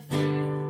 the